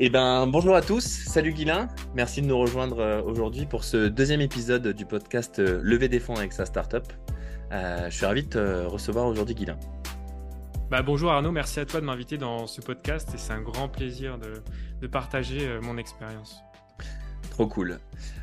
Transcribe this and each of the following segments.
Eh ben, bonjour à tous, salut Guilain, merci de nous rejoindre euh, aujourd'hui pour ce deuxième épisode du podcast euh, Lever des fonds avec sa startup. Euh, je suis ravi de te recevoir aujourd'hui Guilain. Bah, bonjour Arnaud, merci à toi de m'inviter dans ce podcast et c'est un grand plaisir de partager mon expérience. Trop cool.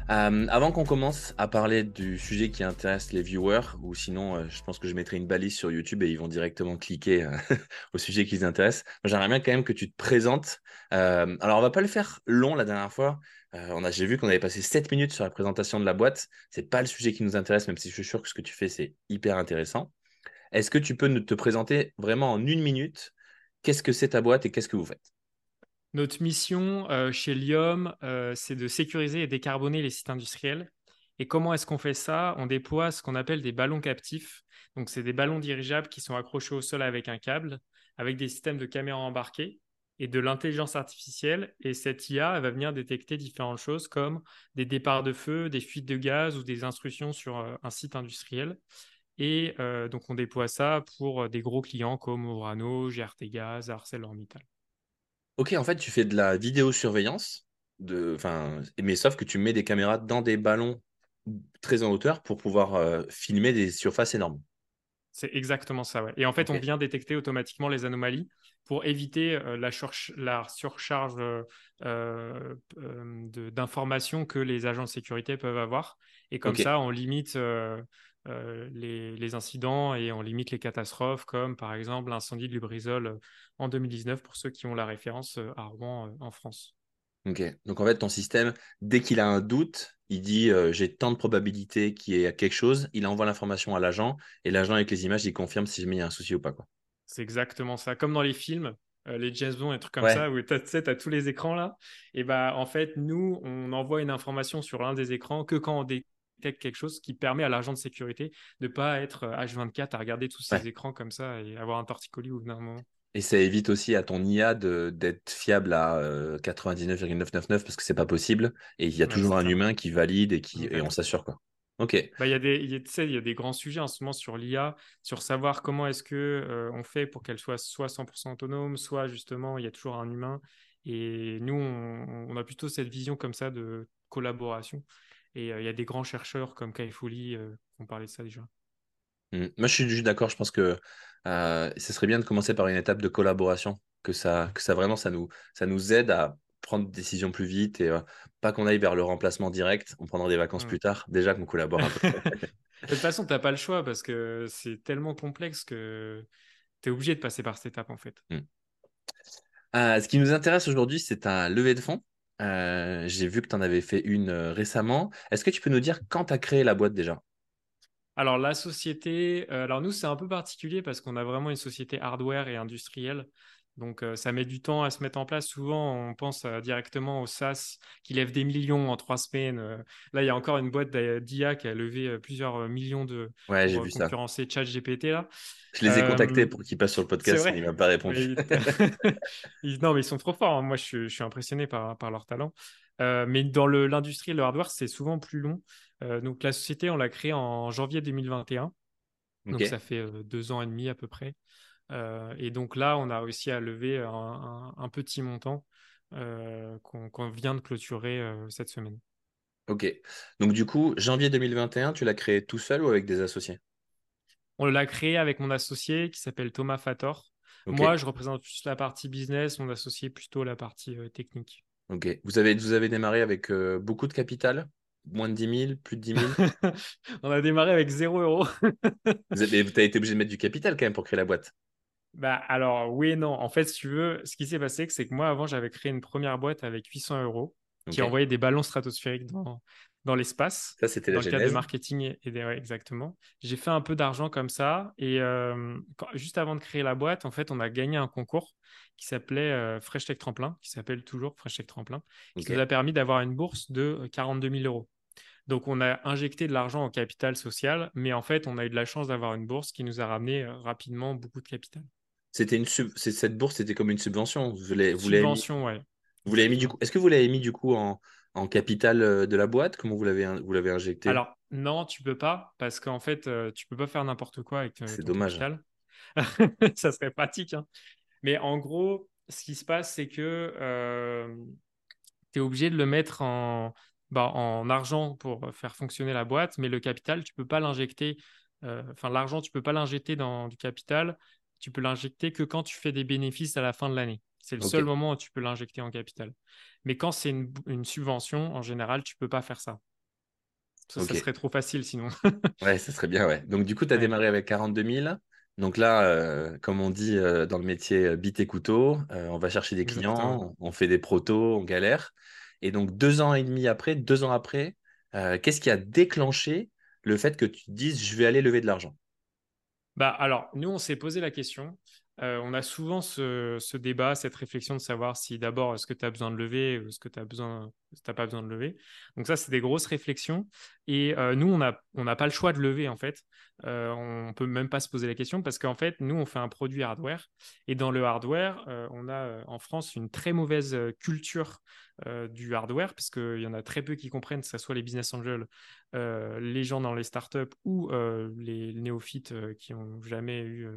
Euh, avant qu'on commence à parler du sujet qui intéresse les viewers, ou sinon, euh, je pense que je mettrai une balise sur YouTube et ils vont directement cliquer euh, au sujet qui les intéresse. J'aimerais bien quand même que tu te présentes. alors, on va pas le faire long la dernière fois. on j'ai vu qu'on avait passé 7 minutes sur la présentation de la boîte. C'est pas le sujet qui nous intéresse, même si je suis sûr que ce que tu fais, c'est hyper intéressant. Est-ce que tu peux te présenter vraiment en une minute? Qu'est-ce que c'est ta boîte et qu'est-ce que vous faites? Notre mission euh, chez Lium, euh, c'est de sécuriser et décarboner les sites industriels. Et comment est-ce qu'on fait ça? On déploie ce qu'on appelle des ballons captifs. Donc, c'est des ballons dirigeables qui sont accrochés au sol avec un câble, avec des systèmes de caméras embarqués et de l'intelligence artificielle. Et cette IA, elle va venir détecter différentes choses comme des départs de feu, des fuites de gaz ou des instructions sur euh, un site industriel. Et donc, on déploie ça pour des gros clients comme Orano, GRT Gaz, ArcelorMittal. Ok, en fait, tu fais de la vidéosurveillance, de, mais sauf que tu mets des caméras dans des ballons très en hauteur pour pouvoir euh, filmer des surfaces énormes. C'est exactement ça, ouais. Et en fait, on vient détecter automatiquement les anomalies pour éviter euh, la, la, surcharge euh, d'informations que les agents de sécurité peuvent avoir. Et comme ça, on limite euh, les, incidents et on limite les catastrophes, comme par exemple l'incendie de Lubrizol euh, en 2019, pour ceux qui ont la référence euh, à Rouen en France. Ok, donc en fait, ton système, dès qu'il a un doute, il dit j'ai tant de probabilité qu'il y ait quelque chose, il envoie l'information à l'agent et l'agent avec les images, il confirme si jamais il y a un souci ou pas. Quoi. C'est exactement ça. Comme dans les films, les James Bond et trucs comme ça, où tu as, tous les écrans là. Et bah, en fait, nous, on envoie une information sur l'un des écrans que quand on, dé quelque chose qui permet à l'agent de sécurité de ne pas être H24 euh, à regarder tous ces écrans comme ça et avoir un torticolis au bout d'un moment. Et ça évite aussi à ton IA d'être fiable à 99,999 euh, parce que c'est pas possible. Et il y a toujours un humain qui valide et, qui, et on s'assure. quoi. Ok. Bah, il, y a des, il, y a, des grands sujets en ce moment sur l'IA, sur savoir comment est-ce que euh, on fait pour qu'elle soit soit 100% autonome, soit justement il y a toujours un humain. Et nous, on, on, a plutôt cette vision comme ça de collaboration. Et euh, il y a des grands chercheurs comme Kai Fouli euh, qui ont parlé de ça déjà. Mmh. Moi, je suis juste d'accord. Je pense que euh, ce serait bien de commencer par une étape de collaboration, que ça, que ça vraiment, ça nous, ça nous aide à prendre des décisions plus vite et pas qu'on aille vers le remplacement direct. On prendra des vacances plus tard. Déjà qu'on collabore un peu. de toute façon, tu n'as pas le choix parce que c'est tellement complexe que tu es obligé de passer par cette étape en fait. Mmh. ce qui nous intéresse aujourd'hui, c'est un levée de fonds. Euh, j'ai vu que tu en avais fait une euh, récemment. Est-ce que tu peux nous dire quand tu as créé la boîte déjà? Alors, la société, euh, alors nous, c'est un peu particulier parce qu'on a vraiment une société hardware et industrielle. Donc, euh, ça met du temps à se mettre en place. Souvent, on pense euh, directement au SaaS qui lève des millions en trois semaines. Euh. là, il y a encore une boîte d'IA qui a levé plusieurs millions de ouais, pour concurrencer ChatGPT. Là. Je les ai contactés pour qu'ils passent sur le podcast, mais il ne m'a pas répondu. non, mais ils sont trop forts. Hein. Moi, je, suis impressionné par, par leur talent. mais dans l'industrie le hardware, c'est souvent plus long. donc, la société, on l'a créée en janvier 2021. Donc, ça fait deux ans et demi à peu près. Euh, et donc là, on a réussi à lever un, petit montant euh, qu'on vient de clôturer euh, cette semaine. Ok. Donc du coup, janvier 2021, tu l'as créé tout seul ou avec des associés? On l'a créé avec mon associé qui s'appelle Thomas Fator. Moi, je représente plus la partie business, mon associé plutôt la partie technique. Ok. Vous avez, vous avez démarré avec beaucoup de capital? Moins de 10 000 Plus de 10 000 On a démarré avec 0 euros. vous avez été obligé de mettre du capital quand même pour créer la boîte bah, alors, oui et non. En fait, si tu veux, ce qui s'est passé, c'est que moi, avant, j'avais créé une première boîte avec 800 euros qui envoyait des ballons stratosphériques dans, dans l'espace. Ça, c'était la Dans le cadre de marketing. Et, exactement. J'ai fait un peu d'argent comme ça. Et euh, juste avant de créer la boîte, en fait, on a gagné un concours qui s'appelait euh, Fresh Tech Tremplin, qui s'appelle toujours Fresh Tech Tremplin, qui nous a permis d'avoir une bourse de 42 000 euros. Donc, on a injecté de l'argent en capital social, mais en fait, on a eu de la chance d'avoir une bourse qui nous a ramené euh, rapidement beaucoup de capital. C'était une cette bourse, c'était comme une subvention. Vous l'avez, subvention, ouais. Vous l'avez mis du coup. Est-ce que vous l'avez mis du coup en, en capital euh, de la boîte? Comment vous l'avez vous l'avez injecté? Alors non, tu peux pas parce qu'en fait, euh, tu peux pas faire n'importe quoi avec. C'est dommage. ça serait pratique. Hein. Mais en gros, ce qui se passe, c'est que tu es obligé de le mettre en, bah, en argent pour faire fonctionner la boîte, mais le capital, tu peux pas l'injecter. Enfin, l'argent, tu peux pas l'injecter dans du capital. Tu peux l'injecter que quand tu fais des bénéfices à la fin de l'année. C'est le seul moment où tu peux l'injecter en capital. Mais quand c'est une, subvention, en général, tu peux pas faire ça. Ça, serait trop facile sinon. ouais, ça serait bien, ouais. Donc, du coup, tu as démarré avec 42 000. Donc là, euh, comme on dit euh, dans le métier euh, bit et couteau, on va chercher des clients, on, fait des protos, on galère. Et donc, deux ans et demi après, deux ans après, qu'est-ce qui a déclenché le fait que tu te dises je vais aller lever de l'argent? Bah, Alors, nous, on s'est posé la question. On a souvent ce, débat, cette réflexion de savoir si d'abord, est-ce que tu as besoin de lever ou est-ce que tu as besoin, pas besoin de lever. Donc ça, c'est des grosses réflexions. Et nous, on n'a on pas le choix de lever, en fait. Euh, on peut même pas se poser la question parce qu'en fait, nous, on fait un produit hardware. Et dans le hardware, on a en France une très mauvaise culture du hardware parce qu'il y en a très peu qui comprennent, que ce soit les business angels, les gens dans les startups ou les néophytes qui n'ont jamais eu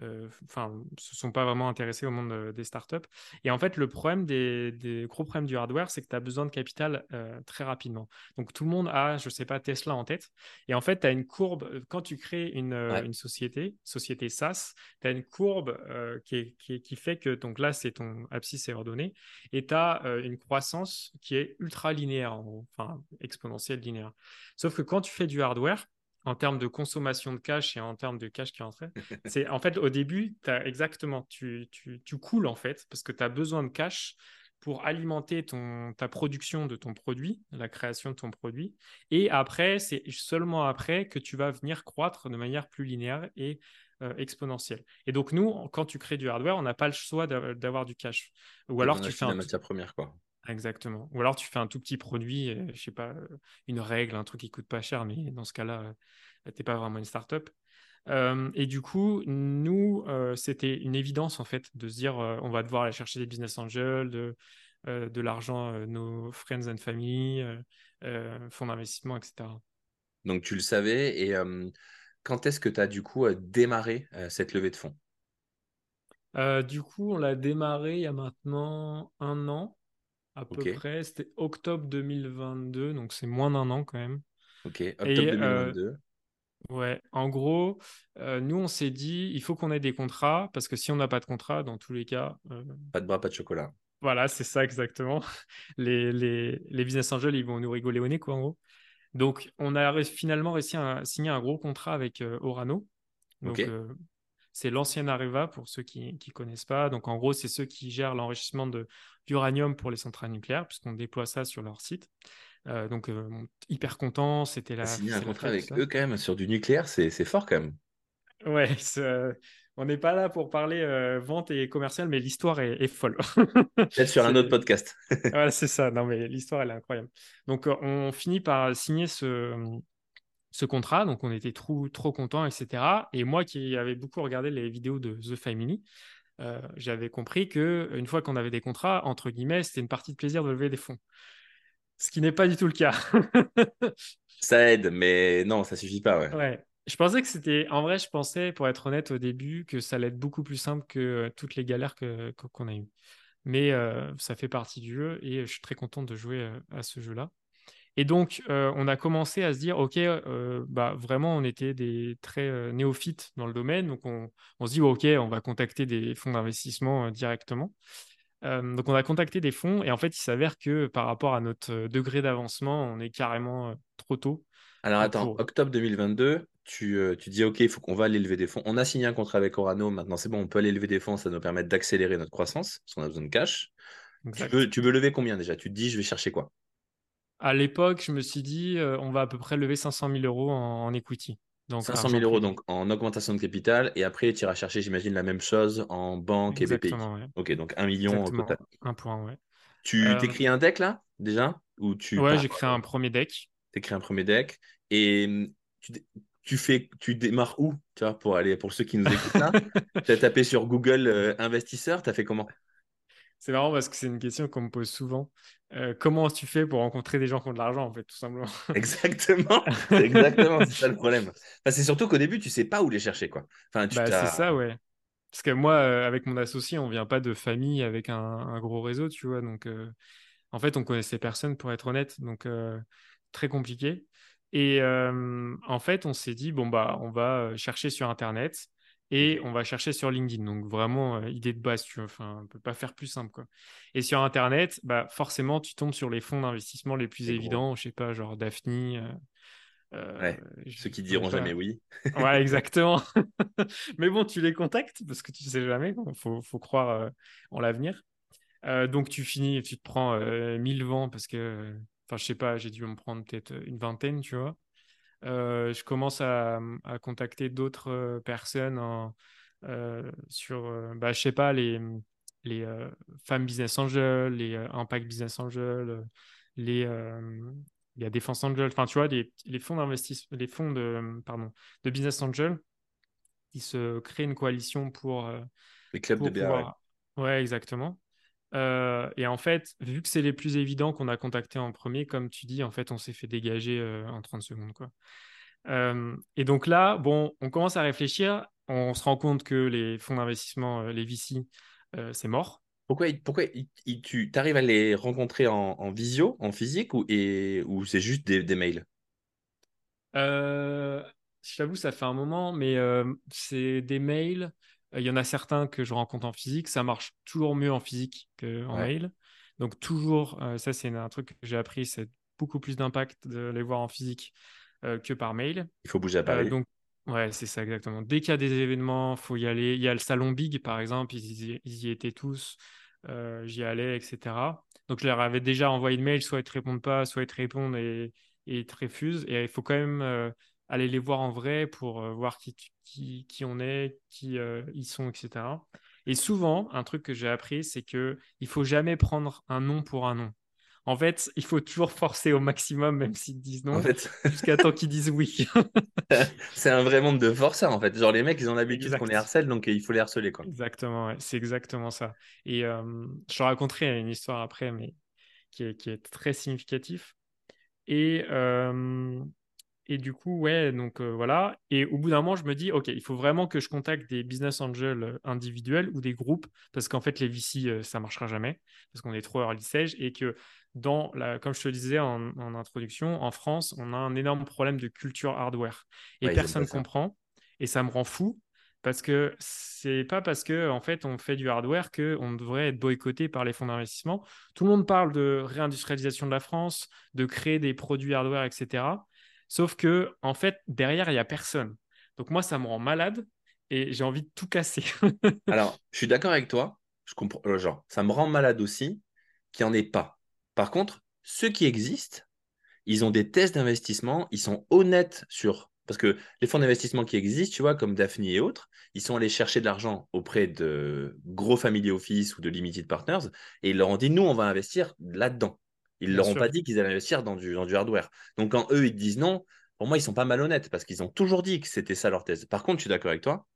euh, enfin, se sont pas vraiment intéressés au monde euh, des startups. Et en fait, le problème des, gros problèmes du hardware, c'est que tu as besoin de capital euh, très rapidement. Donc, tout le monde a, je sais pas, Tesla en tête. Et en fait, tu as une courbe, quand tu crées une, une société, société SaaS, tu as une courbe qui, qui, fait que, donc là, c'est ton abscisse est ordonné, et tu as une croissance qui est ultra linéaire, enfin, exponentielle linéaire. Sauf que quand tu fais du hardware, en termes de consommation de cash et en termes de cash qui entrait. c'est en fait au début, as exactement, tu, tu, tu, coules en fait parce que tu as besoin de cash pour alimenter ton, ta production de ton produit, la création de ton produit. Et après, c'est seulement après que tu vas venir croître de manière plus linéaire et euh, exponentielle. Et donc nous, quand tu crées du hardware, on n'a pas le choix d'avoir du cash. Ou alors tu fais un matière première quoi. Exactement. Ou alors tu fais un tout petit produit, je euh, je sais pas, euh, une règle, un truc qui coûte pas cher, mais dans ce cas-là, euh, tu n'es pas vraiment une startup. Euh, et du coup, nous, c'était une évidence en fait de se dire, on va devoir aller chercher des business angels, de, de l'argent, nos friends and family, fonds d'investissement, etc. Donc tu le savais. Et quand est-ce que tu as du coup démarré cette levée de fonds? Du coup, on l'a démarré il y a maintenant un an à peu près. C'était octobre 2022, donc c'est moins d'un an quand même. Ok, octobre 2022. Euh, ouais, en gros, euh, nous on s'est dit, il faut qu'on ait des contrats, parce que si on n'a pas de contrat, dans tous les cas. Euh, pas de bras, pas de chocolat. Voilà, c'est ça exactement. Les, les, les, business angels, ils vont nous rigoler au nez, quoi, en gros. Donc, on a finalement réussi à signer un gros contrat avec Orano. Donc, c'est l'ancienne Areva pour ceux qui ne connaissent pas. Donc, en gros, c'est ceux qui gèrent l'enrichissement d'uranium pour les centrales nucléaires, puisqu'on déploie ça sur leur site. Euh, donc, euh, hyper content. C'était la. Signer un contrat avec eux, quand même, sur du nucléaire, c'est fort, quand même. Ouais, on n'est pas là pour parler euh, vente et commercial, mais l'histoire est, folle. Peut-être sur un autre podcast. voilà, c'est ça. Non, mais l'histoire, elle est incroyable. Donc, on finit par signer ce, ce contrat. Donc, on était trop, trop contents, etc. Et moi qui avais beaucoup regardé les vidéos de The Family, euh, j'avais compris que une fois qu'on avait des contrats, entre guillemets, c'était une partie de plaisir de lever des fonds. Ce qui n'est pas du tout le cas. ça aide, mais non, ça suffit pas. Ouais. Je pensais que c'était. En vrai, je pensais, pour être honnête, au début, que ça allait être beaucoup plus simple que euh, toutes les galères qu'on a eues. Mais euh, ça fait partie du jeu et je suis très content de jouer à ce jeu-là. Et donc, euh, on a commencé à se dire, OK, euh, bah, vraiment, on était des très euh, néophytes dans le domaine. Donc, on, se dit, OK, on va contacter des fonds d'investissement directement. donc, on a contacté des fonds et en fait, il s'avère que par rapport à notre degré d'avancement, on est carrément trop tôt. Alors, attends, octobre 2022, tu, tu, dis, OK, il faut qu'on va aller lever des fonds. On a signé un contrat avec Orano. Maintenant, c'est bon, on peut aller lever des fonds. Ça nous permet d'accélérer notre croissance parce qu'on a besoin de cash. Tu veux, tu veux lever combien déjà? Tu te dis, je vais chercher quoi? À l'époque, je me suis dit, euh, on va à peu près lever 500 000 euros en, equity. Donc, 500 000 euros donc en augmentation de capital et après tu iras chercher, j'imagine, la même chose en banque et BPI. Ok, donc 1 million Exactement. total. Un point, ouais. Tu euh... t'écris un deck là déjà? Ou tu Ouais, j'ai créé un premier deck. Tu écris un premier deck et hum, tu, tu, fais, tu démarres où tu vois, pour aller pour ceux qui nous écoutent là? Tu as tapé sur Google euh, investisseur, tu as fait comment? C'est marrant parce que c'est une question qu'on me pose souvent. Euh, comment tu fais pour rencontrer des gens qui ont de l'argent, en fait, tout simplement? Exactement. C'est exactement, c'est ça le problème. c'est surtout qu'au début, tu sais pas où les chercher, quoi. Enfin, bah, c'est ça, ouais. Parce que moi, euh, avec mon associé, on vient pas de famille avec un, gros réseau, tu vois. Donc, euh, en fait, on connaissait personne, pour être honnête. Donc, très compliqué. Et en fait, on s'est dit, bon, bah, on va chercher sur Internet et on va chercher sur LinkedIn. Donc, vraiment, idée de base, tu vois. Enfin, on peut pas faire plus simple, quoi. Et sur Internet, bah, forcément, tu tombes sur les fonds d'investissement les plus évidents. Je sais pas, genre Daphne, euh, ceux qui diront jamais oui. ouais, exactement. Mais bon, tu les contactes parce que tu sais jamais. Il faut, croire euh, en l'avenir. Euh, donc, tu finis, tu te prends 1000 vents parce que, enfin, je sais pas, j'ai dû me prendre peut-être une vingtaine, tu vois. Je commence à, contacter d'autres personnes sur, bah, je sais pas, les, les femmes business angels, les impact business angels, les, il y a Défense Angel, enfin tu vois, les, fonds d'investissement, les fonds de, pardon, de Business Angel, qui se créent une coalition pour. Euh, les clubs de BA, ouais. exactement. Euh, et en fait, vu que c'est les plus évidents qu'on a contactés en premier, comme tu dis, en fait, on s'est fait dégager euh, en 30 secondes. Quoi. et donc là, bon, on commence à réfléchir, on se rend compte que les fonds d'investissement, les VC, c'est mort. Pourquoi, pourquoi tu arrives à les rencontrer en, visio, en physique, ou, ou c'est juste des, mails? Euh, Je t'avoue, ça fait un moment, mais euh, c'est des mails. Il y en a certains que je rencontre en physique. Ça marche toujours mieux en physique qu'en mail. Donc, toujours, euh, ça, c'est un truc que j'ai appris, c'est beaucoup plus d'impact de les voir en physique que par mail. Il faut bouger à Paris. donc, Ouais, c'est ça exactement. Dès qu'il y a des événements, faut y aller. Il y a le salon Big, par exemple, ils, y étaient tous. Euh, j'y allais, etc. Donc je leur avais déjà envoyé le mail, soit ils te répondent pas, soit ils te répondent et, et ils te refusent. Et il faut quand même euh, aller les voir en vrai pour euh, voir qui, qui, qui, on est, qui ils sont, etc. Et souvent, un truc que j'ai appris, c'est que il faut jamais prendre un nom pour un nom. En fait, il faut toujours forcer au maximum, même s'ils disent non, jusqu'à temps qu'ils disent oui. c'est un vrai monde de forçats, en fait. Genre, les mecs, ils ont l'habitude qu'on les harcèle, donc il faut les harceler. Quoi. Exactement, c'est exactement ça. Et euh, je te raconterai une histoire après, mais qui est, qui est très significatif. Et, euh, et du coup, ouais, donc euh, voilà. Et au bout d'un moment, je me dis, OK, il faut vraiment que je contacte des business angels individuels ou des groupes, parce qu'en fait, les VC, euh, ça marchera jamais, parce qu'on est trop early stage, et que dans la, comme je te le disais en, introduction, en France, on a un énorme problème de culture hardware. Et personne ne comprend. Et ça me rend fou, parce que c'est pas parce que en fait on fait du hardware que on devrait être boycotté par les fonds d'investissement. Tout le monde parle de réindustrialisation de la France, de créer des produits hardware, etc. Sauf que, en fait, derrière, il n'y a personne. Donc, moi, ça me rend malade et j'ai envie de tout casser. Alors, je suis d'accord avec toi. Je comprends. Euh, genre, ça me rend malade aussi qu'il n'y en ait pas. Par contre, ceux qui existent, ils ont des tests d'investissement, ils sont honnêtes sur. Parce que les fonds d'investissement qui existent, tu vois, comme Daphne et autres, ils sont allés chercher de l'argent auprès de gros family office ou de limited partners et ils leur ont dit nous, on va investir là-dedans. Ils ne leur ont pas dit qu'ils allaient investir dans du, dans du hardware. Donc, quand eux, ils disent non, pour moi, ils sont pas malhonnêtes parce qu'ils ont toujours dit que c'était ça leur thèse. Par contre, je suis d'accord avec toi.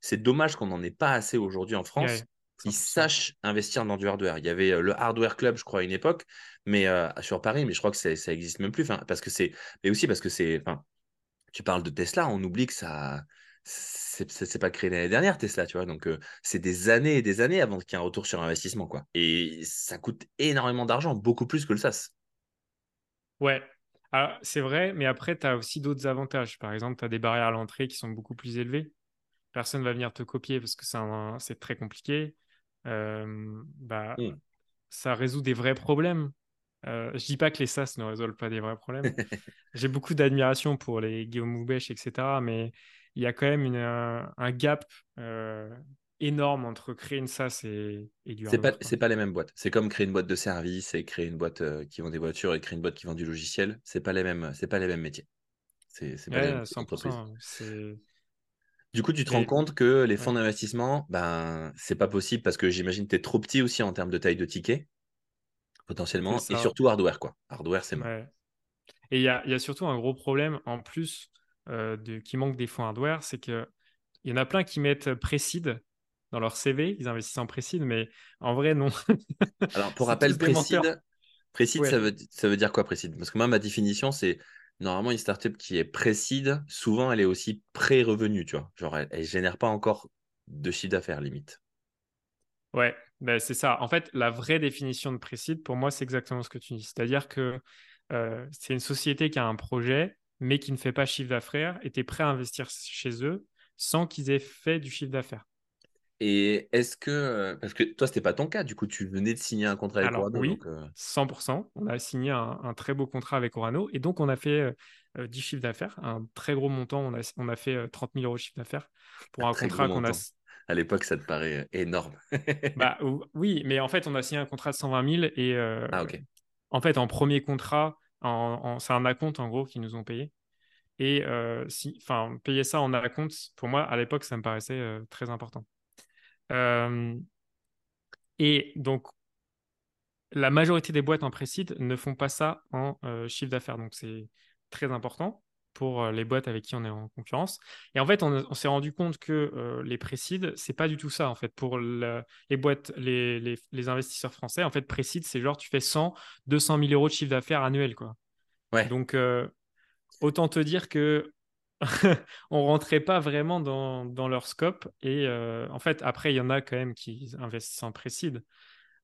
C'est dommage qu'on n'en ait pas assez aujourd'hui en France qui sachent investir dans du hardware. Il y avait euh, le Hardware Club, je crois, à une époque, mais euh, sur Paris, mais je crois que ça existe même plus. Parce que c'est, mais aussi parce que c'est, tu parles de Tesla, on oublie que ça, c'est pas créé l'année dernière, Tesla, tu vois. Donc, euh, c'est des années et des années avant qu'il y ait un retour sur investissement, quoi. Et ça coûte énormément d'argent, beaucoup plus que le SaaS. Ouais, c'est vrai, mais après, tu as aussi d'autres avantages. Par exemple, tu as des barrières à l'entrée qui sont beaucoup plus élevées. Personne va venir te copier parce que c'est très compliqué. Euh, bah, mmh. Ça résout des vrais problèmes. Euh, je dis pas que les SaaS ne résolvent pas des vrais problèmes. J'ai beaucoup d'admiration pour les Guillaume Moubèche, etc. Mais il y a quand même un, gap euh, énorme entre créer une SaaS et, et du C'est pas, pas les mêmes boîtes. C'est comme créer une boîte de service et créer une boîte euh, qui vend des voitures et créer une boîte qui vend du logiciel. C'est pas les mêmes, c'est pas les mêmes métiers. C'est pas les mêmes entreprises. Du coup, tu te rends compte que les fonds d'investissement, ben, c'est pas possible parce que j'imagine que tu es trop petit aussi en termes de taille de ticket, potentiellement, et surtout hardware, quoi. Hardware, c'est mort. Et il y a, y a, surtout un gros problème en plus euh, de, qui manque des fonds hardware, c'est qu'il y en a plein qui mettent Précide dans leur CV, ils investissent en Précide, mais en vrai, non. Alors, pour rappel, Précide, Précide ça, veut, ça veut dire quoi Précide Parce que moi, ma définition, c'est normalement une startup qui est Précide, souvent, elle est aussi pré-revenu, tu vois. Genre, elle, ne génère pas encore de chiffre d'affaires limite. Ouais, ben c'est ça. En fait, la vraie définition de précide, pour moi, c'est exactement ce que tu dis. C'est-à-dire que euh, c'est une société qui a un projet, mais qui ne fait pas chiffre d'affaires, et tu es prêt à investir chez eux sans qu'ils aient fait du chiffre d'affaires. Et est-ce que, euh, parce que toi, ce n'était pas ton cas, du coup, tu venais de signer un contrat avec Orano. Oui, 100%. Euh on a signé un, très beau contrat avec Orano, et donc on a fait 10 chiffres d'affaires, un très gros montant. On a, on a fait 30 000 euros de chiffre d'affaires pour un, contrat qu'on a. À l'époque, ça te paraît énorme. bah, oui, mais en fait, on a signé un contrat de 120 000 et ah, en fait, en premier contrat, c'est un acompte en gros qu'ils nous ont payé. Et euh, si, enfin, payer ça en acompte, pour moi, à l'époque, ça me paraissait euh, très important. Euh, et donc, la majorité des boîtes en précide ne font pas ça en chiffre d'affaires. Donc, c'est très important pour les boîtes avec qui on est en concurrence. Et en fait, on, s'est rendu compte que les précides, c'est pas du tout ça. En fait, pour les boîtes, les, les, investisseurs français, en fait, précide, c'est genre tu fais 100, 200 000 euros de chiffre d'affaires annuel, quoi. Ouais. Donc, autant te dire que on rentrait pas vraiment dans, dans leur scope. Et en fait, après, il y en a quand même qui investissent en précide,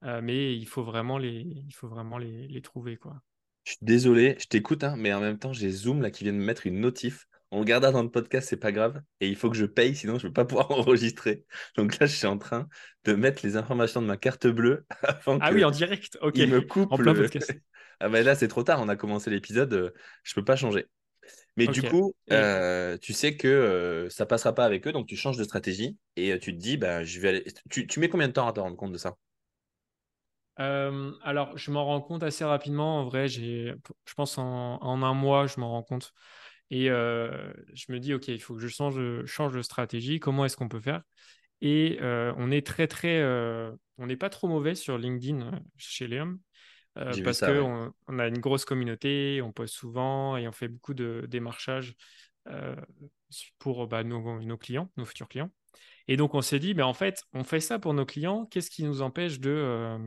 mais il faut vraiment les, il faut vraiment les, les trouver, quoi. Je suis désolé, je t'écoute, hein, mais en même temps, j'ai Zoom là qui vient de me mettre une notif. On le gardera dans le podcast, c'est pas grave. Et il faut que je paye, sinon je ne vais pas pouvoir enregistrer. Donc là, je suis en train de mettre les informations de ma carte bleue avant Ah oui, en direct, ok. Il me coupe. En plein podcast. ah ben là, c'est trop tard, on a commencé l'épisode, euh, je peux pas changer. Mais du coup, euh, tu sais que euh, ça passera pas avec eux, donc tu changes de stratégie et tu te dis, bah, je vais aller. Tu, tu mets combien de temps à te rendre compte de ça? Euh, alors, je m'en rends compte assez rapidement. En vrai, je pense en, un mois, je m'en rends compte. Et euh, je me dis, OK, il faut que je change, change de stratégie. Comment est-ce qu'on peut faire? Et euh, on est très, très. on n'est pas trop mauvais sur LinkedIn chez Léum. parce qu'on on a une grosse communauté, on poste souvent et on fait beaucoup de démarchage pour bah, nos, nos, clients, nos futurs clients. Et donc, on s'est dit, mais en fait, on fait ça pour nos clients. Qu'est-ce qui nous empêche de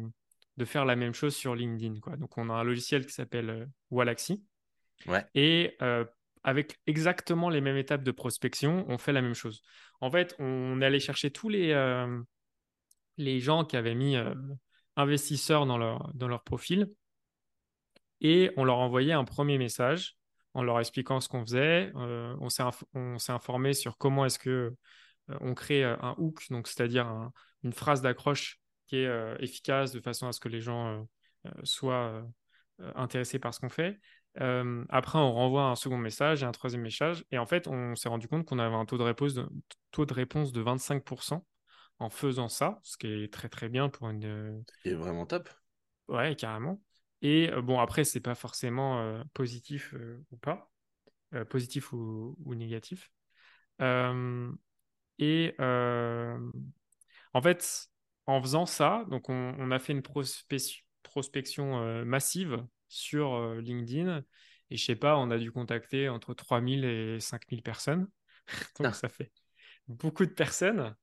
de faire la même chose sur LinkedIn. Quoi. Donc, on a un logiciel qui s'appelle euh, Wallaxy. Ouais. Et euh, avec exactement les mêmes étapes de prospection, on fait la même chose. En fait, on est allé chercher tous les, euh, les gens qui avaient mis investisseurs dans leur, dans leur profil et on leur envoyait un premier message en leur expliquant ce qu'on faisait. on s'est informé sur comment est-ce que on crée un hook, donc c'est-à-dire une phrase d'accroche qui est euh, efficace de façon à ce que les gens euh, euh, soient intéressés par ce qu'on fait. après, on renvoie un second message et un troisième message. Et en fait, on s'est rendu compte qu'on avait un taux de réponse de, taux de, réponse de 25% en faisant ça, ce qui est très très bien pour une. Ce est vraiment top. Ouais, carrément. Et bon, après, c'est pas forcément positif ou pas, positif ou, ou négatif. et en fait, en faisant ça, donc on, a fait une prospection euh, massive sur euh, LinkedIn. Et je sais pas, on a dû contacter entre 3000 et 5000 personnes. donc ah. ça fait beaucoup de personnes.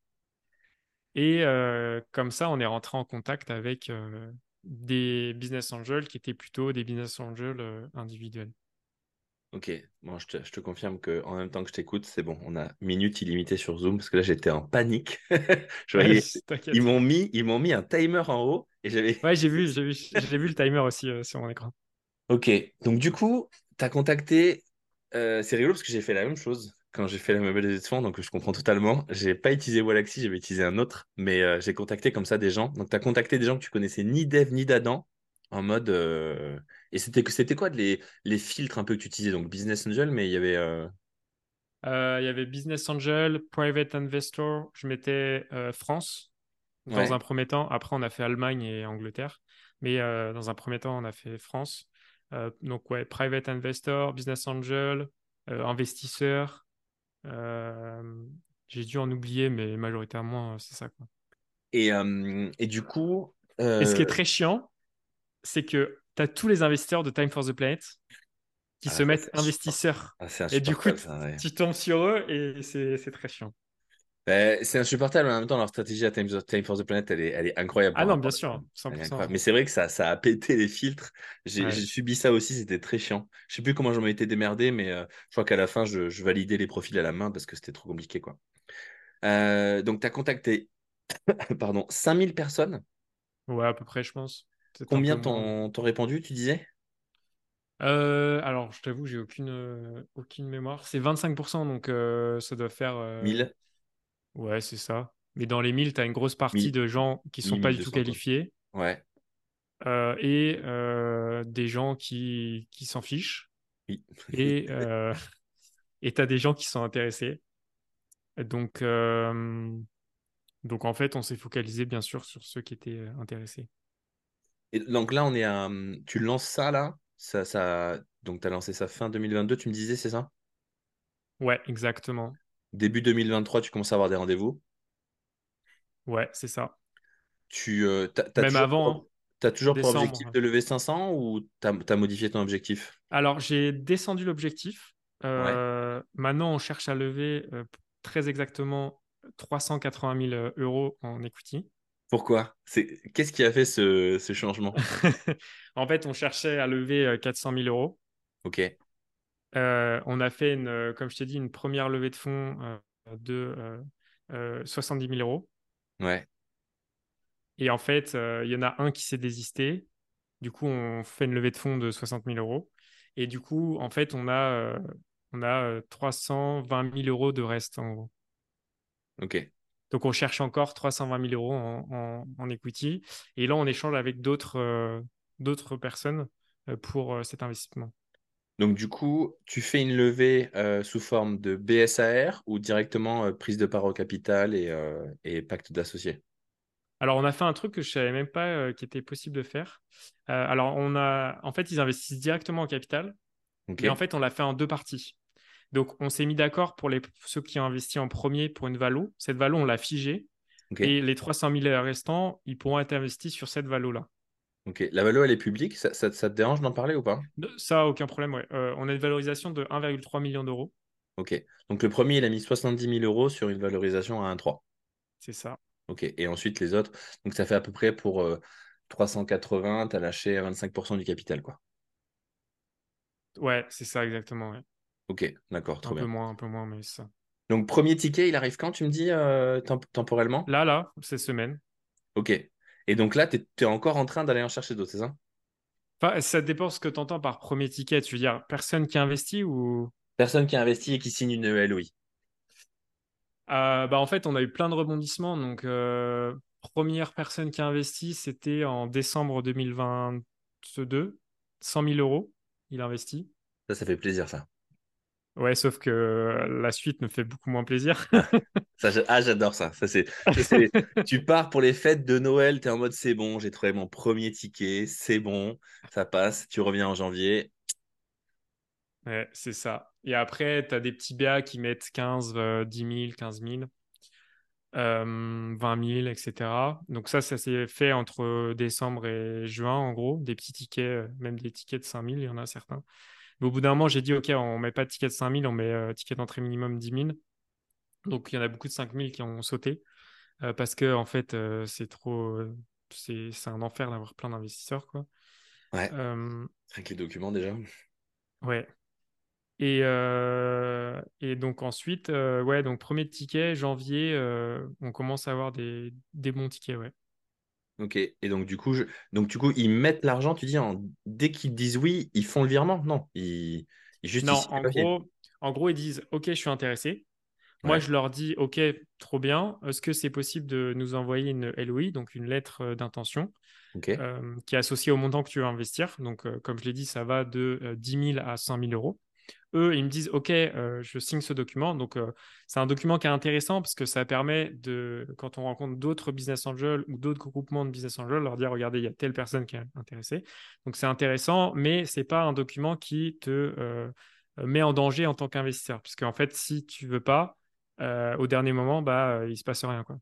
Et euh, comme ça, on est rentré en contact avec des business angels qui étaient plutôt des business angels individuels. Ok, bon, je te, confirme que en même temps que je t'écoute, c'est bon, on a minutes illimitées sur Zoom parce que là j'étais en panique. ils m'ont mis, ils m'ont mis un timer en haut et j'avais. Ouais, j'ai vu, j'ai vu, j'ai vu le timer aussi euh, sur mon écran. Ok, donc du coup, tu as contacté. Euh, c'est rigolo parce que j'ai fait la même chose quand j'ai fait la mobilisation, donc je comprends totalement. J'ai pas utilisé Wallaxy, j'avais utilisé un autre, mais euh, j'ai contacté comme ça des gens. Donc tu as contacté des gens que tu connaissais ni Dev ni d'Adam en mode. Euh, et c'était c'était quoi les, les filtres un peu que tu utilisais? Donc Business Angel, mais il y avait. Euh, euh, il y avait Business Angel, Private Investor. Je mettais France dans un premier temps. Après, on a fait Allemagne et Angleterre. Mais dans un premier temps, on a fait France. donc, ouais, Private Investor, Business Angel, investisseur. J'ai dû en oublier, mais majoritairement, c'est ça. Quoi. Et, et du coup. Et ce qui est très chiant, c'est que tu as tous les investisseurs de Time for the Planet qui ah, se mettent investisseurs. Ah, et du coup, tu tombes sur eux et c'est très chiant. Ben, c'est insupportable, en même temps, leur stratégie à Time, for the Planet, elle est, elle est incroyable. Ah non, bien sûr, 100%. Mais c'est vrai que ça, ça a pété les filtres. J'ai subi ça aussi, c'était très chiant. Je sais plus comment j'en ai été démerdé, mais euh, je crois qu'à la fin, je, je, validais les profils à la main parce que c'était trop compliqué. quoi. Euh, donc, tu as contacté pardon, 5000 personnes. Ouais, à peu près, je pense. Combien t'ont répondu, tu disais? Euh, alors, je t'avoue, j'ai aucune, euh, aucune mémoire. C'est 25%, donc euh, ça doit faire. 1000 Ouais, c'est ça. Mais dans les 1000, tu as une grosse partie de gens qui sont pas du tout qualifiés. Ouais. et des gens qui, qui s'en fichent. Oui. et tu as des gens qui sont intéressés. Donc, donc en fait, on s'est focalisé bien sûr sur ceux qui étaient intéressés. Et donc là, on est à. Tu lances ça là ça, ça... Donc, tu as lancé ça fin 2022, tu me disais, c'est ça? Ouais, exactement. Début 2023, tu commences à avoir des rendez-vous? Ouais, c'est ça. Tu euh, Même toujours avant. Tu as toujours pour objectif de lever 500 ou tu as, modifié ton objectif? Alors, j'ai descendu l'objectif. Euh, maintenant, on cherche à lever euh, très exactement 380 000 euros en equity. Pourquoi? Qu'est-ce qui a fait ce, changement? En fait, on cherchait à lever 400 euh, 000 euros. Ok. Euh, on a fait, une, euh, comme je t'ai dit, une première levée de fonds de 70 000 euros. Ouais. Et en fait, il y en a un qui s'est désisté. Du coup, on fait une levée de fonds de 60 000 euros. Et du coup, en fait, on a, on a 320 000 euros de reste, en gros. Ok. Donc, on cherche encore 320 000 euros en, equity. Et là, on échange avec d'autres euh, personnes euh, pour euh, cet investissement. Donc, du coup, tu fais une levée sous forme de BSAR ou directement prise de part au capital et, pacte d'associés? Alors, on a fait un truc que je ne savais même pas qui était possible de faire. alors, on a, en fait, ils investissent directement au capital. Et en fait, on l'a fait en deux parties. Donc, on s'est mis d'accord pour les, ceux qui ont investi en premier pour une valo. Cette valo, on l'a figée. Et les 300 000 restants, ils pourront être investis sur cette valo-là. Ok. La valo, elle est publique? Ça, te dérange d'en parler ou pas? Ça, aucun problème. Ouais. Euh, on a une valorisation de 1,3 million d'euros. Ok. Donc, le premier, il a mis 70 000 euros sur une valorisation à 1,3. C'est ça. Ok. Et ensuite, les autres. Donc, ça fait à peu près pour 380, tu as lâché 25% du capital, quoi. Ouais, c'est ça, exactement. Ok, d'accord, trop bien. Un peu moins, un peu moins, mais ça. Donc, premier ticket, il arrive quand, tu me dis, euh, temporellement? Là, là, cette semaine. Ok. Et donc là, tu es, encore en train d'aller en chercher d'autres, c'est ça? Enfin, Ça dépend ce que tu entends par premier ticket. Tu veux dire personne qui investit ou? Personne qui investit et qui signe une EL, oui. Euh, bah, en fait, on a eu plein de rebondissements. Donc, euh, première personne qui a investi, c'était en décembre 2022. 100 000 euros, il a investi. Ça, ça fait plaisir, ça. Ouais, sauf que la suite me fait beaucoup moins plaisir. ça, ah, j'adore ça. ça c'est, tu pars pour les fêtes de Noël, tu es en mode c'est bon, j'ai trouvé mon premier ticket, c'est bon, ça passe. Tu reviens en janvier. Ouais, c'est ça. Et après, tu as des petits BA qui mettent 15, 10 000, 15 000, 20 000, etc. Donc ça, ça s'est fait entre décembre et juin, en gros. Des petits tickets, euh, même des tickets de 5 000, il y en a certains au bout d'un moment, j'ai dit, OK, on ne met pas de ticket de 5000, on met euh, ticket d'entrée minimum 10 000. Donc, il y en a beaucoup de 5000 qui ont sauté euh, parce que, en fait, euh, c'est trop. c'est un enfer d'avoir plein d'investisseurs. quoi. Ouais. Avec les documents déjà. Ouais. Et, et donc, ensuite, ouais, donc, premier ticket, janvier, on commence à avoir des, des bons tickets, ouais. Ok, et donc du coup, je... donc, du coup ils mettent l'argent, tu dis, en... dès qu'ils disent oui, ils font le virement? Non, ils, juste Non, en gros, en gros, ils disent, ok, je suis intéressé. Moi, je leur dis, ok, trop bien. Est-ce que c'est possible de nous envoyer une LOI, donc une lettre euh, d'intention, euh, qui est associée au montant que tu veux investir? Donc, euh, comme je l'ai dit, ça va de 10 000 à 100 000 euros eux, ils me disent OK, euh, je signe ce document. Donc, euh, c'est un document qui est intéressant parce que ça permet de, quand on rencontre d'autres business angels ou d'autres groupements de business angels, leur dire regardez, il y a telle personne qui est intéressée. Donc, c'est intéressant, mais c'est pas un document qui te euh, met en danger en tant qu'investisseur. Puisque, en fait, si tu veux pas, au dernier moment, bah, il se passe rien. Quoi.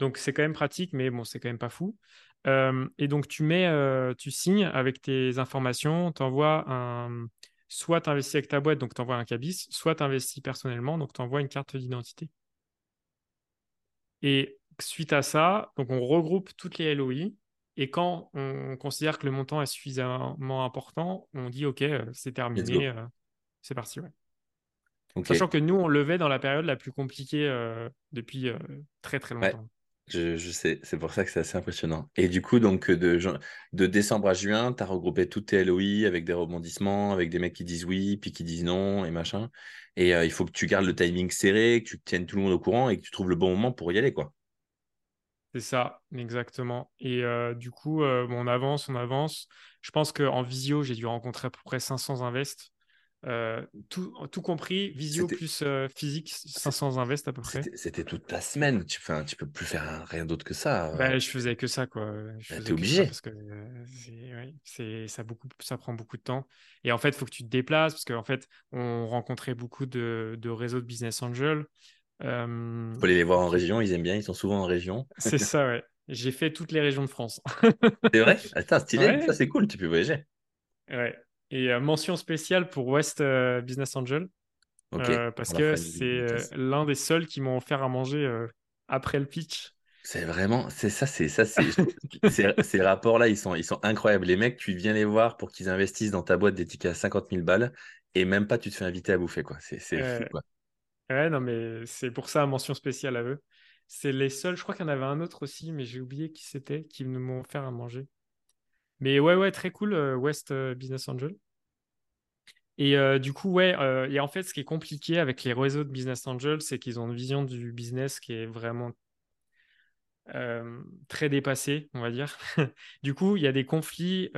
Donc, c'est quand même pratique, mais bon, c'est quand même pas fou. et donc, tu mets, tu signes avec tes informations, tu envoies un soit tu investis avec ta boîte, donc tu envoies un cabis, soit tu investis personnellement, donc tu envoies une carte d'identité. Et suite à ça, donc on regroupe toutes les LOI. Et quand on considère que le montant est suffisamment important, on dit OK, euh, c'est terminé, euh, c'est parti. Sachant que nous, on levait dans la période la plus compliquée depuis très très longtemps. Je, sais, c'est pour ça que c'est assez impressionnant. Et du coup, donc de, décembre à juin, tu as regroupé toutes tes LOI avec des rebondissements, avec des mecs qui disent oui, puis qui disent non, et machin. Et euh, il faut que tu gardes le timing serré, que tu tiennes tout le monde au courant et que tu trouves le bon moment pour y aller, quoi. C'est ça, exactement. Et euh, du coup, euh, on avance, on avance. Je pense qu'en visio, j'ai dû rencontrer à peu près 500 invests. Euh, tout, tout, compris, visio plus euh, physique, 500 invest à peu près. C'était toute ta semaine. Tu, enfin, tu peux plus faire rien d'autre que ça. Euh. Bah, je faisais que ça, quoi. Bah, T'es obligé. Parce que c'est, ça, beaucoup, ça prend beaucoup de temps. Et en fait, il faut que tu te déplaces parce qu'en fait, on rencontrait beaucoup de, de réseaux de business angels. Il faut aller les voir en région. Ils aiment bien. Ils sont souvent en région. c'est ça, ouais. J'ai fait toutes les régions de France. c'est vrai? Attends, stylé. Ça, c'est cool. Tu peux voyager. Ouais. Et euh, mention spéciale pour West euh, Business Angel. Euh, parce que c'est l'un des seuls qui m'ont offert à manger après le pitch. C'est vraiment, c'est ça, c'est ça, c'est ces rapports-là, ils sont, ils sont incroyables. Les mecs, tu viens les voir pour qu'ils investissent dans ta boîte des tickets à 50 000 balles et même pas tu te fais inviter à bouffer, quoi. C'est fou, quoi. Ouais, non, mais c'est pour ça, mention spéciale à eux. C'est les seuls, je crois qu'il y en avait un autre aussi, mais j'ai oublié qui c'était, qui m'ont offert à manger. Mais ouais, ouais, très cool, euh, West euh, Business Angel. Et euh, du coup, ouais, et en fait, ce qui est compliqué avec les réseaux de Business Angel, c'est qu'ils ont une vision du business qui est vraiment très dépassée, on va dire. du coup, il y a des conflits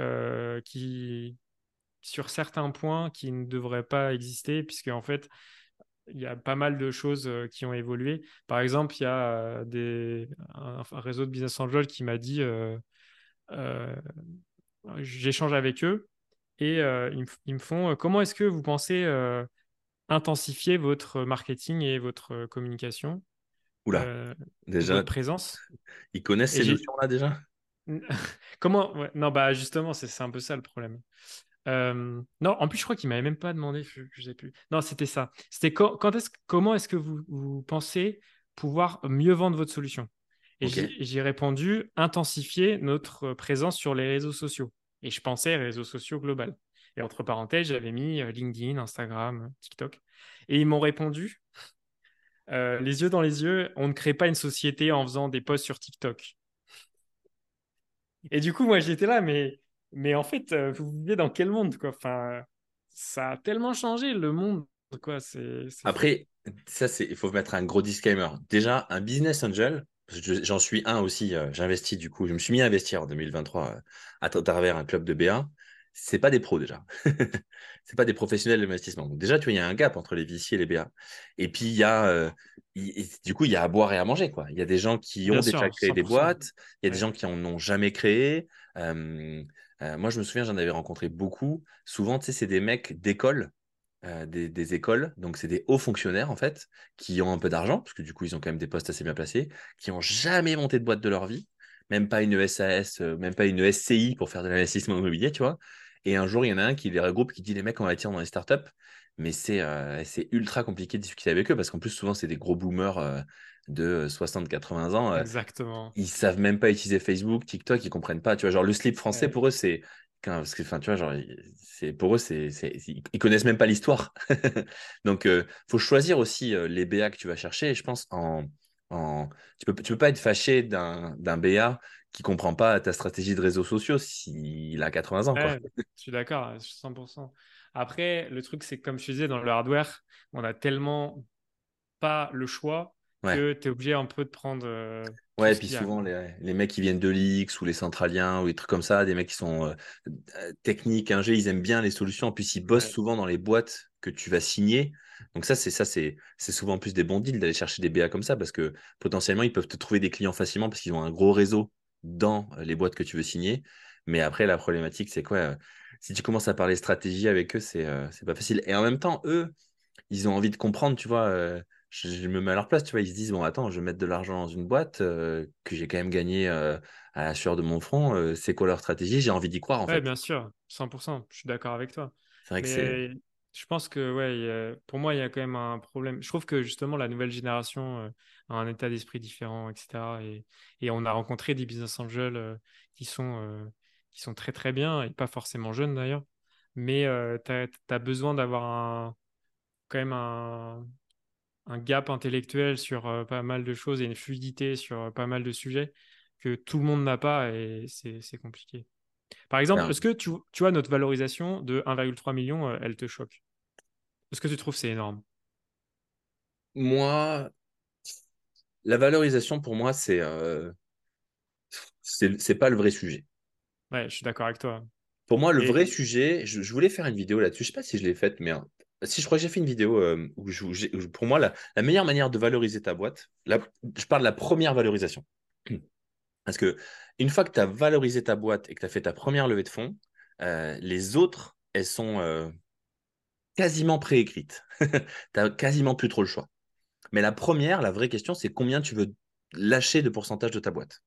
qui, sur certains points, qui ne devraient pas exister, puisque en fait, il y a pas mal de choses qui ont évolué. Par exemple, il y a des, un, réseau de Business Angel qui m'a dit j'échange avec eux et euh, ils, me font euh, comment est-ce que vous pensez euh, intensifier votre marketing et votre communication? Oula, déjà. Votre présence? Ils connaissent ces notions-là déjà? Comment Non, bah justement, c'est un peu ça le problème. non, en plus, je crois qu'il m'avait même pas demandé, je, je sais plus. Non, c'était ça. C'était quand, quand est comment est-ce que vous, vous, pensez pouvoir mieux vendre votre solution? Et j'ai répondu intensifier notre présence sur les réseaux sociaux. Et je pensais réseaux sociaux global. Et entre parenthèses, j'avais mis euh, LinkedIn, Instagram, TikTok. Et ils m'ont répondu, euh, les yeux dans les yeux, on ne crée pas une société en faisant des posts sur TikTok. Et du coup, moi, j'étais là, mais, mais en fait, euh, vous vivez dans quel monde quoi? Enfin, Ça a tellement changé, le monde. Quoi. C'est, Après, ça, il faut mettre un gros disclaimer. Déjà, un business angel, J'en suis un aussi, euh, j'investis du coup, je me suis mis à investir en 2023 euh, à travers un club de BA. C'est pas des pros déjà. c'est pas des professionnels d'investissement. Donc déjà, tu vois, il y a un gap entre les VC et les BA. Et puis il y a, euh, du coup, il y a à boire et à manger quoi. Il y a des gens qui ont déjà créé des boîtes, il y a des gens qui en ont jamais créé. moi, je me souviens, j'en avais rencontré beaucoup. Souvent, tu sais, c'est des mecs d'école euh, des, écoles, donc c'est des hauts fonctionnaires en fait, qui ont un peu d'argent, parce que du coup ils ont quand même des postes assez bien placés, qui n'ont jamais monté de boîte de leur vie, même pas une SAS, euh, même pas une SCI pour faire de l'investissement immobilier, tu vois. Et un jour, il y en a un qui les regroupe, qui dit les mecs, on va tirer dans les startups, mais c'est euh, c'est ultra compliqué de discuter avec eux, parce qu'en plus, souvent, c'est des gros boomers de 60-80 ans. Exactement. Ils savent même pas utiliser Facebook, TikTok, ils comprennent pas. Tu vois, genre le slip français pour eux, c'est parce que, enfin, tu vois, genre, c'est pour eux, c'est, ils connaissent même pas l'histoire. Donc, euh, faut choisir aussi euh, les BA que tu vas chercher. Je pense en, en... tu peux, tu peux pas être fâché d'un, d'un BA qui comprend pas ta stratégie de réseaux sociaux s'il a 80 ans. Je suis d'accord, 100%. Après, le truc, c'est comme je disais, dans le hardware, on a tellement pas le choix que tu es obligé un peu de prendre. Euh, ouais, et puis souvent, les, les, mecs qui viennent de l'X ou les centraliens ou des trucs comme ça, des mecs qui sont euh, euh, techniques, ingé, ils aiment bien les solutions. En plus, ils bossent souvent dans les boîtes que tu vas signer. Donc, ça, c'est ça, c'est souvent plus des bons deals d'aller chercher des BA comme ça parce que potentiellement, ils peuvent te trouver des clients facilement parce qu'ils ont un gros réseau dans les boîtes que tu veux signer. Mais après, la problématique, c'est quoi Si tu commences à parler stratégie avec eux, c'est c'est pas facile. Et en même temps, eux, ils ont envie de comprendre, tu vois je, me mets à leur place, tu vois, ils se disent, bon, attends, je vais mettre de l'argent dans une boîte euh, que j'ai quand même gagné euh, à la sueur de mon front, euh, c'est quoi leur stratégie? J'ai envie d'y croire, en ouais, bien sûr, 100%, je suis d'accord avec toi. C'est vrai que c'est... Je pense que, ouais, pour moi, il y a quand même un problème. Je trouve que, justement, la nouvelle génération a un état d'esprit différent, etc. Et, et, on a rencontré des business angels qui, sont, qui sont très, très bien, et pas forcément jeunes, d'ailleurs. Mais tu as, as besoin d'avoir un quand même un, un gap intellectuel sur euh, pas mal de choses et une fluidité sur euh, pas mal de sujets que tout le monde n'a pas et c'est compliqué. Par exemple, est-ce que tu, tu, vois notre valorisation de 1,3 million, euh, elle te choque? Est-ce que tu trouves c'est énorme? Moi, la valorisation pour moi, c'est c'est pas le vrai sujet. Ouais, je suis d'accord avec toi. Pour moi, le vrai sujet, je, voulais faire une vidéo là-dessus. Je sais pas si je l'ai faite, mais si je crois que j'ai fait une vidéo euh, où, pour moi, la, meilleure manière de valoriser ta boîte, je parle de la première valorisation. Parce que une fois que tu as valorisé ta boîte et que tu as fait ta première levée de fonds, euh, les autres, elles sont euh, quasiment préécrites. tu n'as quasiment plus trop le choix. Mais la première, la vraie question, c'est combien tu veux lâcher de pourcentage de ta boîte?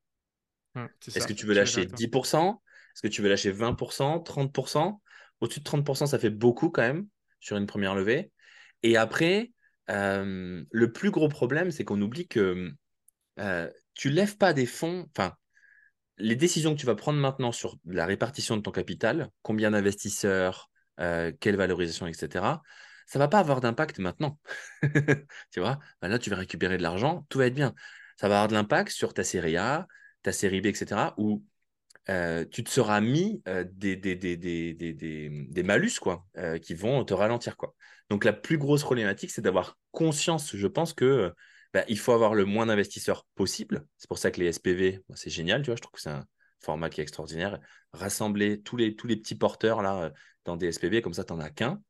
Est-ce que tu veux lâcher 10% Est-ce que tu veux lâcher 20% 30% Au-dessus de 30%, ça fait beaucoup quand même sur une première levée. Et après, euh, le plus gros problème, c'est qu'on oublie que euh, tu lèves pas des fonds. Enfin, les décisions que tu vas prendre maintenant sur la répartition de ton capital, combien d'investisseurs, euh, quelle valorisation, etc., ça va pas avoir d'impact maintenant. tu vois, là, tu vas récupérer de l'argent, tout va être bien. Ça va avoir de l'impact sur ta série A, ta série B, etc., euh, tu te seras mis euh, des, des, des, des, malus quoi, euh, qui vont te ralentir. Quoi. Donc la plus grosse problématique, c'est d'avoir conscience, je pense, que bah, il faut avoir le moins d'investisseurs possible. C'est pour ça que les SPV, bah, c'est génial, tu vois, je trouve que c'est un format qui est extraordinaire. Rassembler tous les, tous les petits porteurs là, dans des SPV, comme ça, tu n'en as qu'un.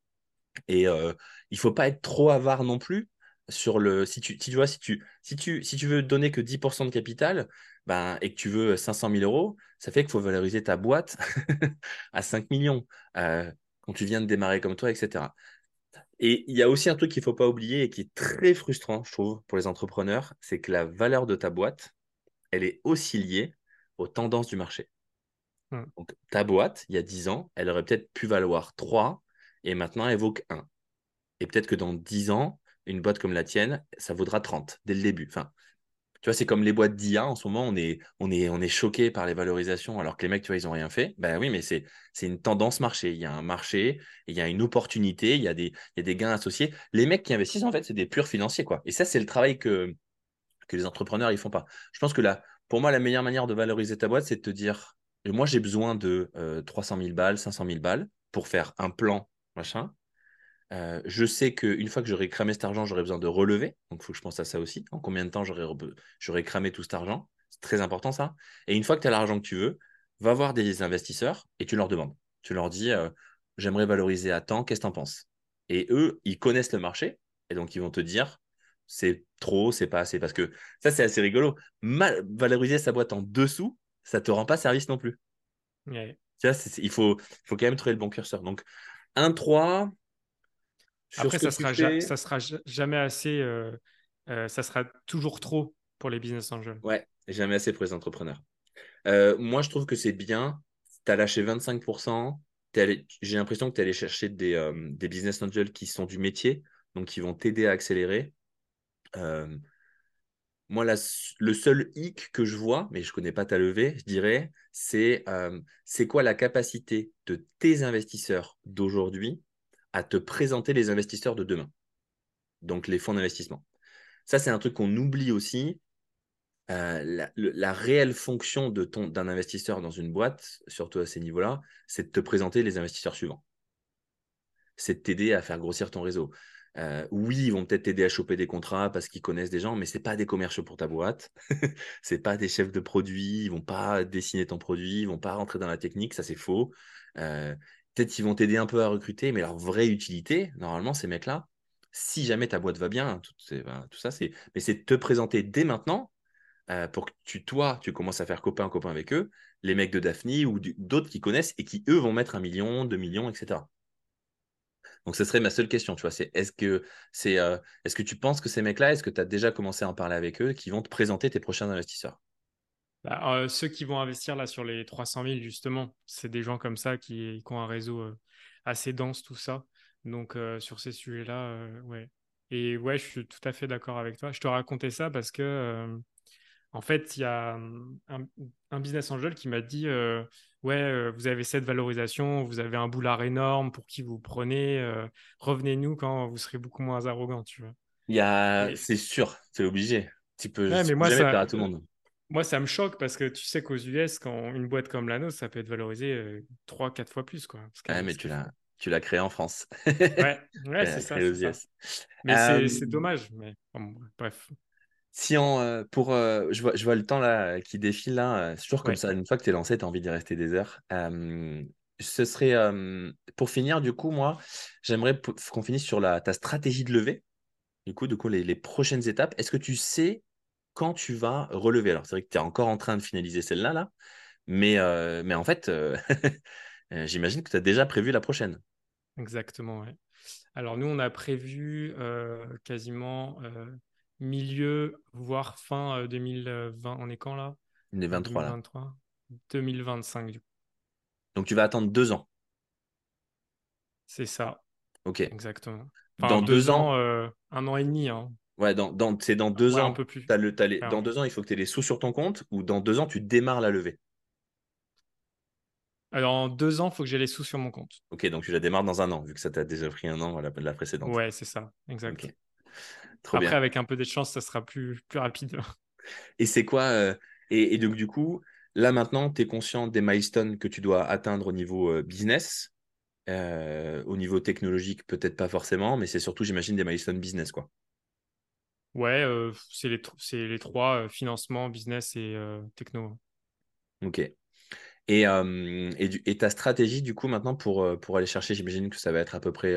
Et il ne faut pas être trop avare non plus sur le. Si tu, si tu vois, si tu, si tu, si tu veux donner que 10% de capital, ben, et que tu veux 500 000 euros, ça fait qu'il faut valoriser ta boîte à 5 millions euh, quand tu viens de démarrer comme toi, etc. Et il y a aussi un truc qu'il ne faut pas oublier et qui est très frustrant, je trouve, pour les entrepreneurs, c'est que la valeur de ta boîte, elle est aussi liée aux tendances du marché. Mmh. Donc, ta boîte, il y a 10 ans, elle aurait peut-être pu valoir 3 et maintenant elle vaut que 1. Et peut-être que dans 10 ans, une boîte comme la tienne, ça vaudra 30 dès le début. Enfin, tu vois, c'est comme les boîtes d'IA en ce moment, on est, on est, on est choqué par les valorisations alors que les mecs, tu vois, ils n'ont rien fait. Ben oui, mais c'est, c'est une tendance marché. Il y a un marché, il y a une opportunité, il y a des, gains associés. Les mecs qui investissent, en fait, c'est des purs financiers, quoi. Et ça, c'est le travail que, les entrepreneurs, ils font pas. Je pense que là, pour moi, la meilleure manière de valoriser ta boîte, c'est de te dire, moi, j'ai besoin de 300 euh, 000 balles, 500 000 balles pour faire un plan, machin. Euh, je sais qu'une fois que j'aurai cramé cet argent, j'aurai besoin de relever. Donc, il faut que je pense à ça aussi. En combien de temps j'aurai cramé tout cet argent? C'est très important ça. Et une fois que tu as l'argent que tu veux, va voir des investisseurs et tu leur demandes. Tu leur dis euh, J'aimerais valoriser à temps, qu'est-ce que tu en penses? Et eux, ils connaissent le marché et donc ils vont te dire c'est trop, c'est pas assez. Parce que ça, c'est assez rigolo. valoriser sa boîte en dessous, ça ne te rend pas service non plus. il, faut, il faut quand même trouver le bon curseur. Donc, 1-3, après, ça sera, ça sera jamais assez. Euh, euh, ça sera toujours trop pour les business angels. Ouais, jamais assez pour les entrepreneurs. Euh, moi, je trouve que c'est bien. Tu as lâché 25%. J'ai l'impression que tu es allé chercher des, des, business angels qui sont du métier, donc qui vont t'aider à accélérer. moi, le seul hic que je vois, mais je ne connais pas ta levée, je dirais, c'est c'est quoi la capacité de tes investisseurs d'aujourd'hui à te présenter les investisseurs de demain, donc les fonds d'investissement. Ça, c'est un truc qu'on oublie aussi. Euh, la, réelle fonction de ton, d'un investisseur dans une boîte, surtout à ces niveaux-là, c'est de te présenter les investisseurs suivants. C'est de t'aider à faire grossir ton réseau. Euh, oui, ils vont peut-être t'aider à choper des contrats parce qu'ils connaissent des gens, mais ce n'est pas des commerciaux pour ta boîte. c'est pas des chefs de produits. Ils vont pas dessiner ton produit. Ils vont pas rentrer dans la technique. Ça, c'est faux. Euh, Peut-être qu'ils vont t'aider un peu à recruter, mais leur vraie utilité, normalement, ces mecs-là, si jamais ta boîte va bien, tout, ben, ça, c'est, mais c'est te présenter dès maintenant euh, pour que tu, toi, tu commences à faire copain copain avec eux, les mecs de Daphne ou d'autres qui connaissent et qui eux vont mettre un million, deux millions, etc. Donc, ce serait ma seule question, tu vois. C'est est-ce que c'est, euh, est-ce que tu penses que ces mecs-là, est-ce que tu as déjà commencé à en parler avec eux, qui vont te présenter tes prochains investisseurs? Bah, euh, ceux qui vont investir là sur les 300 000, justement, c'est des gens comme ça qui, ont un réseau euh, assez dense, tout ça. Donc, euh, sur ces sujets-là, ouais. Et ouais, je suis tout à fait d'accord avec toi. Je te racontais ça parce que, en fait, il y a hum, un, business angel qui m'a dit Ouais, vous avez cette valorisation, vous avez un boulard énorme pour qui vous prenez, revenez-nous quand vous serez beaucoup moins arrogant, tu vois. Il y a... C'est sûr, c'est obligé. Tu peux, mais moi, ça... à tout le monde. Moi, ça me choque parce que tu sais qu'aux US, quand une boîte comme la nôtre, ça peut être valorisé 3-4 fois plus. Quoi, ouais, mais tu l'as, tu l'as créé en France. ouais, ouais c'est ça, Mais c'est dommage. Mais bref. Si on, euh, pour, euh, je, vois, je vois le temps là qui défile là, c'est toujours comme ça. Une fois que tu es lancé, tu as envie d'y rester des heures. ce serait, pour finir, du coup, moi, j'aimerais qu'on finisse sur la, ta stratégie de levée. Du coup, du coup les, les prochaines étapes. Est-ce que tu sais quand tu vas relever Alors, c'est vrai que tu es encore en train de finaliser celle-là, là, mais, mais en fait, j'imagine que tu as déjà prévu la prochaine. Exactement, oui. Alors, nous, on a prévu quasiment milieu, voire fin 2020. On est quand là? 2023 2023. 2025 du coup. Donc tu vas attendre deux ans. C'est ça. Ok. Exactement. dans deux, ans, euh, un an et demi. Hein. Ouais, dans, dans c'est dans deux ans. Un peu plus. As le, Dans deux ans, il faut que tu aies les sous sur ton compte ou dans deux ans, tu démarres la levée Alors, en deux ans, il faut que j'ai les sous sur mon compte. Ok, donc tu la démarres dans un an, vu que ça t'a déjà pris un an la, la précédente. Ouais, c'est ça, exact. Après, avec un peu de chance, ça sera plus, plus rapide. Et c'est quoi euh, et, donc, du coup, là maintenant, tu es conscient des milestones que tu dois atteindre au niveau euh, business. Euh, au niveau technologique, peut-être pas forcément, mais c'est surtout, j'imagine, des milestones business. quoi. Ouais, c'est les, les, trois financement, business et techno. Ok. Et, et, et, ta stratégie, du coup, maintenant, pour, pour aller chercher, j'imagine que ça va être à peu près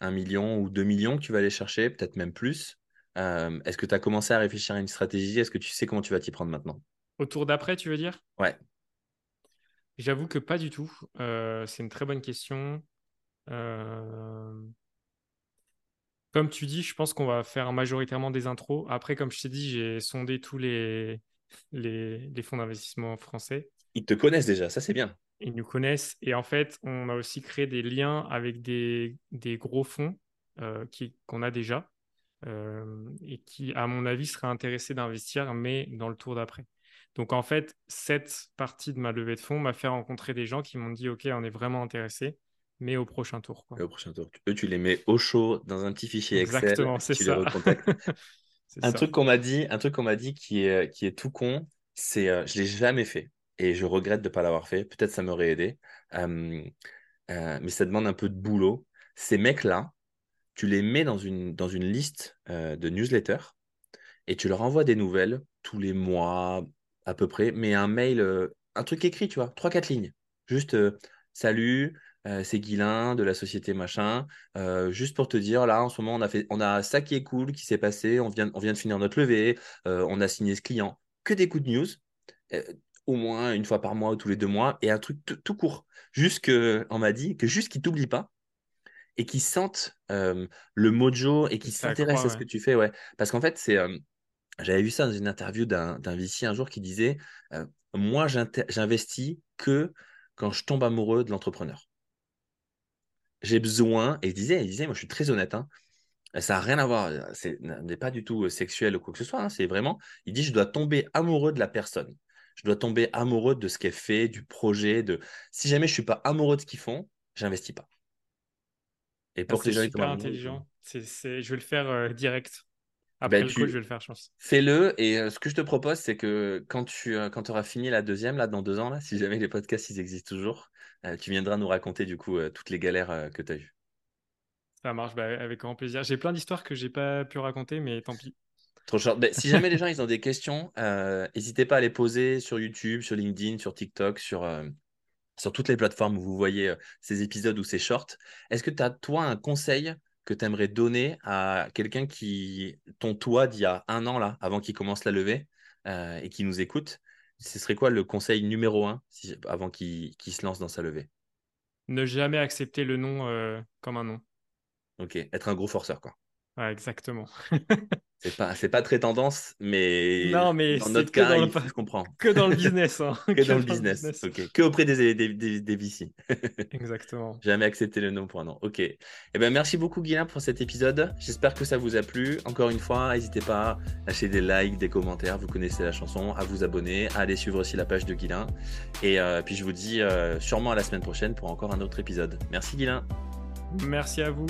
un million ou deux millions que tu vas aller chercher, peut-être même plus. Euh, est-ce que tu as commencé à réfléchir à une stratégie? Est-ce que tu sais comment tu vas t'y prendre maintenant? Autour d'après, tu veux dire? Ouais. J'avoue que pas du tout. Euh, c'est une très bonne question. Euh, comme tu dis, je pense qu'on va faire majoritairement des intros. Après, comme je t'ai dit, j'ai sondé tous les, les, les fonds d'investissement français. Ils te connaissent déjà, ça c'est bien ils nous connaissent. Et en fait, on a aussi créé des liens avec des, gros fonds euh, qu'on a déjà euh, et qui, à mon avis, seraient intéressés d'investir, mais dans le tour d'après. Donc, en fait, cette partie de ma levée de fonds m'a fait rencontrer des gens qui m'ont dit Ok, on est vraiment intéressés, mais au prochain tour. Au prochain tour. Eux, tu les mets au chaud dans un petit fichier Excel. Exactement, c'est ça. un, truc qu'on m'a dit, un truc qu'on m'a dit qui est, qui est tout con, c'est euh, je l'ai jamais fait et je regrette de ne pas l'avoir fait. Peut-être ça m'aurait aidé. Euh, mais ça demande un peu de boulot. Ces mecs-là, tu les mets dans une, dans une liste euh, de newsletters et tu leur envoies des nouvelles tous les mois à peu près, mais un mail, euh, un truc écrit, tu vois, trois, quatre lignes. Juste salut, c'est Guilin de la société machin. juste pour te dire, là, en ce moment, on a, fait, on a ça qui est cool, qui s'est passé, on vient, on vient de finir notre levée, on a signé ce client. Que des coups de news au moins une fois par mois ou tous les deux mois, et un truc tout court. Juste que, on m'a dit que juste qu'ils t'oublient pas et qu'ils sentent euh, le mojo et qu'ils s'intéressent à ce que tu fais. Ouais. Parce qu'en fait, c'est. Euh, j'avais vu ça dans une interview d'un VC un jour qui disait euh, Moi, j'investis que quand je tombe amoureux de l'entrepreneur. J'ai besoin, et il disait, il disait, moi je suis très honnête, hein, ça n'a rien à voir, ce n'est pas du tout sexuel ou quoi que ce soit, hein, c'est vraiment, il dit, je dois tomber amoureux de la personne je dois tomber amoureux de ce qu'elle fait, du projet. De... Si jamais je ne suis pas amoureux de ce qu'ils font, j'investis pas. Et pour ah, que super intelligent. C'est, Je vais le faire euh, direct. Après ben, le coup, je vais le faire, je pense. Fais-le. Et euh, ce que je te propose, c'est que quand tu euh, quand auras fini la deuxième, là, dans deux ans, là, si jamais les podcasts ils existent toujours, tu viendras nous raconter du coup toutes les galères que tu as eues. Ça marche, bah, avec grand plaisir. J'ai plein d'histoires que j'ai pas pu raconter, mais tant pis. Trop short. Ben, si jamais les gens ils ont des questions, euh, n'hésitez pas à les poser sur YouTube, sur LinkedIn, sur TikTok, sur, euh, sur toutes les plateformes où vous voyez euh, ces épisodes ou ces shorts. Est-ce que tu as, toi, un conseil que tu aimerais donner à quelqu'un qui, ton toi d'il y a un an, là, avant qu'il commence la levée et qui nous écoute Ce serait quoi le conseil numéro un avant qu'il se lance dans sa levée? Ne jamais accepter le nom comme un nom. Ok, être un gros forceur, quoi. Exactement. c'est pas, c'est pas très tendance, mais, non, mais dans notre cas, je comprends. Que dans le business. Hein. que, dans, le business. Que auprès des, des, des, VC. Exactement. Jamais accepté le nom pour un nom. Ok. Eh ben, merci beaucoup, Guilain, pour cet épisode. J'espère que ça vous a plu. Encore une fois, n'hésitez pas à lâcher des likes, des commentaires. Vous connaissez la chanson, à vous abonner, à aller suivre aussi la page de Guilain. Et euh, puis, je vous dis euh, sûrement à la semaine prochaine pour encore un autre épisode. Merci, Guilain. Merci à vous.